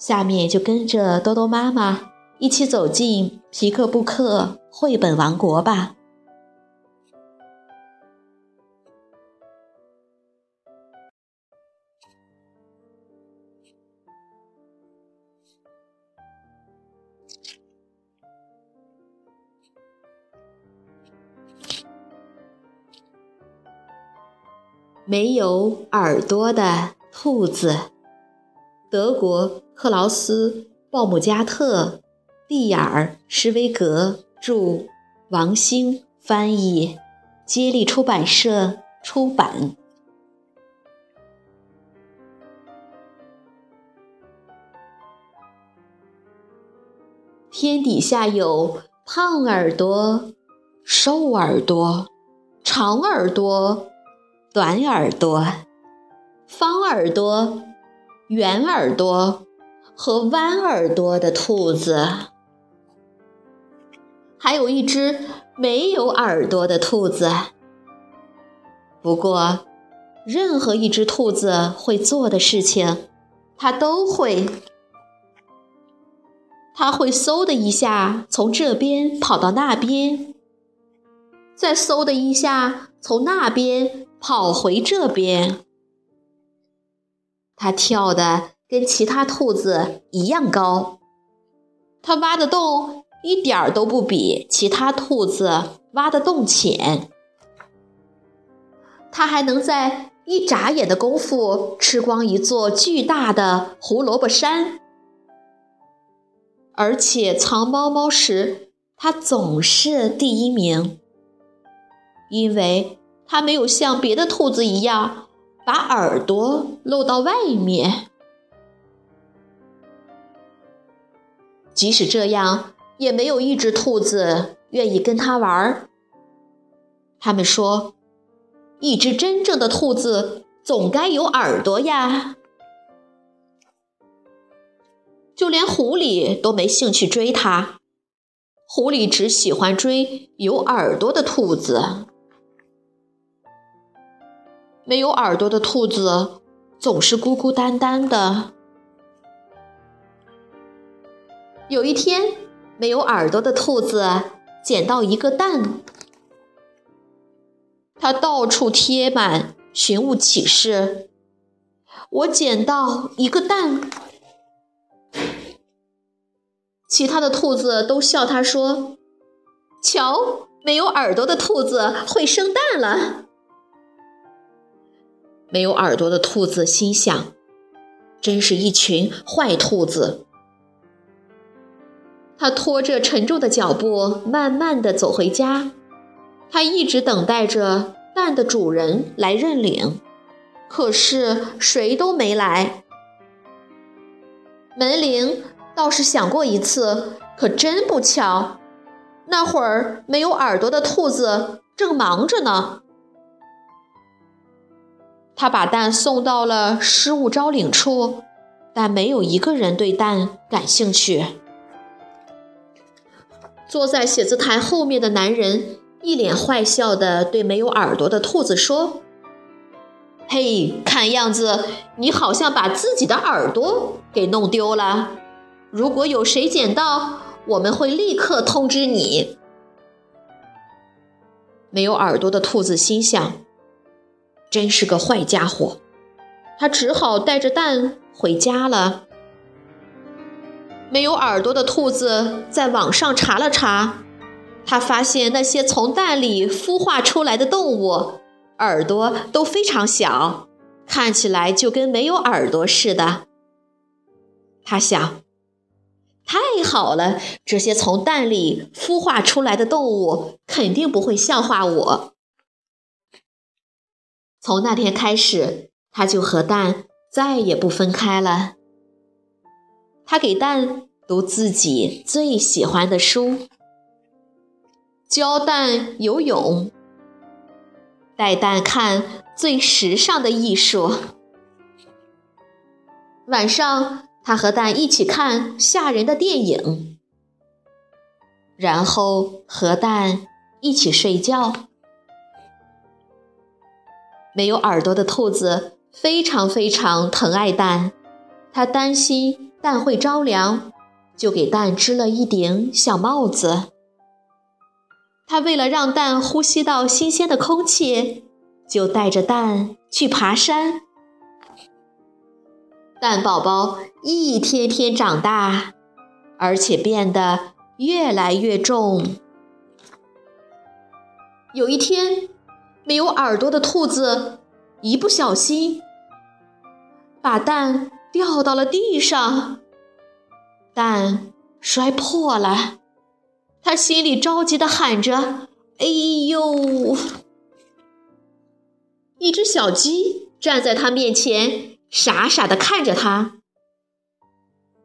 下面就跟着多多妈妈一起走进皮克布克绘本王国吧。没有耳朵的兔子，德国。克劳斯·鲍姆加特、蒂尔·施威格著，王兴翻译，接力出版社出版。天底下有胖耳朵、瘦耳朵、长耳朵、短耳朵、方耳朵、圆耳朵。和弯耳朵的兔子，还有一只没有耳朵的兔子。不过，任何一只兔子会做的事情，它都会。它会嗖的一下从这边跑到那边，再嗖的一下从那边跑回这边。它跳的。跟其他兔子一样高，它挖的洞一点儿都不比其他兔子挖的洞浅。它还能在一眨眼的功夫吃光一座巨大的胡萝卜山，而且藏猫猫时，它总是第一名，因为它没有像别的兔子一样把耳朵露到外面。即使这样，也没有一只兔子愿意跟他玩。他们说：“一只真正的兔子总该有耳朵呀。”就连狐狸都没兴趣追它，狐狸只喜欢追有耳朵的兔子。没有耳朵的兔子总是孤孤单单的。有一天，没有耳朵的兔子捡到一个蛋，它到处贴满寻物启事。我捡到一个蛋，其他的兔子都笑他说：“瞧，没有耳朵的兔子会生蛋了。”没有耳朵的兔子心想：“真是一群坏兔子。”他拖着沉重的脚步，慢慢地走回家。他一直等待着蛋的主人来认领，可是谁都没来。门铃倒是响过一次，可真不巧，那会儿没有耳朵的兔子正忙着呢。他把蛋送到了失物招领处，但没有一个人对蛋感兴趣。坐在写字台后面的男人一脸坏笑地对没有耳朵的兔子说：“嘿，看样子你好像把自己的耳朵给弄丢了。如果有谁捡到，我们会立刻通知你。”没有耳朵的兔子心想：“真是个坏家伙。”他只好带着蛋回家了。没有耳朵的兔子在网上查了查，他发现那些从蛋里孵化出来的动物耳朵都非常小，看起来就跟没有耳朵似的。他想，太好了，这些从蛋里孵化出来的动物肯定不会笑话我。从那天开始，他就和蛋再也不分开了。他给蛋。读自己最喜欢的书，教蛋游泳，带蛋看最时尚的艺术。晚上，他和蛋一起看吓人的电影，然后和蛋一起睡觉。没有耳朵的兔子非常非常疼爱蛋，它担心蛋会着凉。就给蛋织了一顶小帽子。它为了让蛋呼吸到新鲜的空气，就带着蛋去爬山。蛋宝宝一天天长大，而且变得越来越重。有一天，没有耳朵的兔子一不小心把蛋掉到了地上。蛋摔破了，他心里着急的喊着：“哎呦！”一只小鸡站在他面前，傻傻的看着他。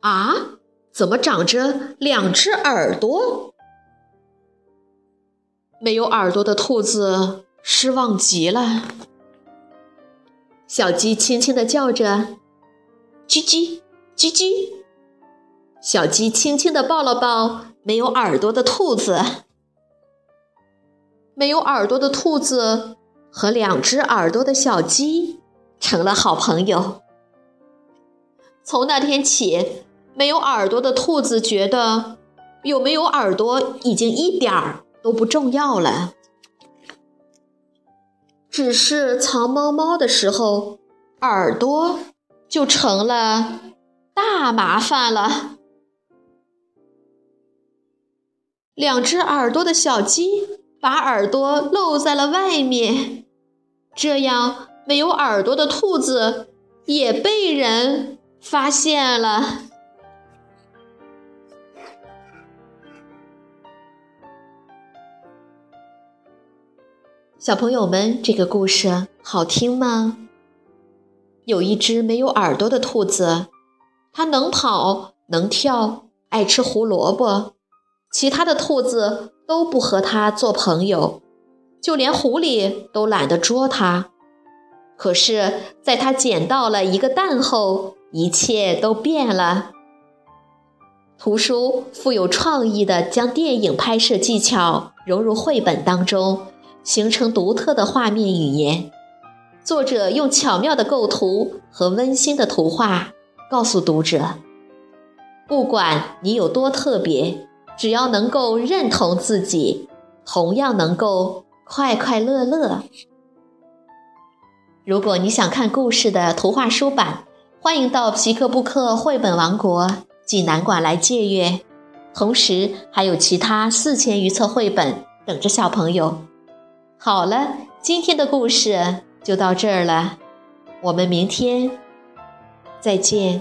啊，怎么长着两只耳朵？没有耳朵的兔子失望极了。小鸡轻轻的叫着：“叽叽，叽叽。”小鸡轻轻地抱了抱没有耳朵的兔子。没有耳朵的兔子和两只耳朵的小鸡成了好朋友。从那天起，没有耳朵的兔子觉得有没有耳朵已经一点儿都不重要了。只是藏猫猫的时候，耳朵就成了大麻烦了。两只耳朵的小鸡把耳朵露在了外面，这样没有耳朵的兔子也被人发现了。小朋友们，这个故事好听吗？有一只没有耳朵的兔子，它能跑能跳，爱吃胡萝卜。其他的兔子都不和它做朋友，就连狐狸都懒得捉它。可是，在它捡到了一个蛋后，一切都变了。图书富有创意的将电影拍摄技巧融入绘本当中，形成独特的画面语言。作者用巧妙的构图和温馨的图画，告诉读者：不管你有多特别。只要能够认同自己，同样能够快快乐乐。如果你想看故事的图画书版，欢迎到皮克布克绘本王国济南馆来借阅。同时，还有其他四千余册绘本等着小朋友。好了，今天的故事就到这儿了，我们明天再见。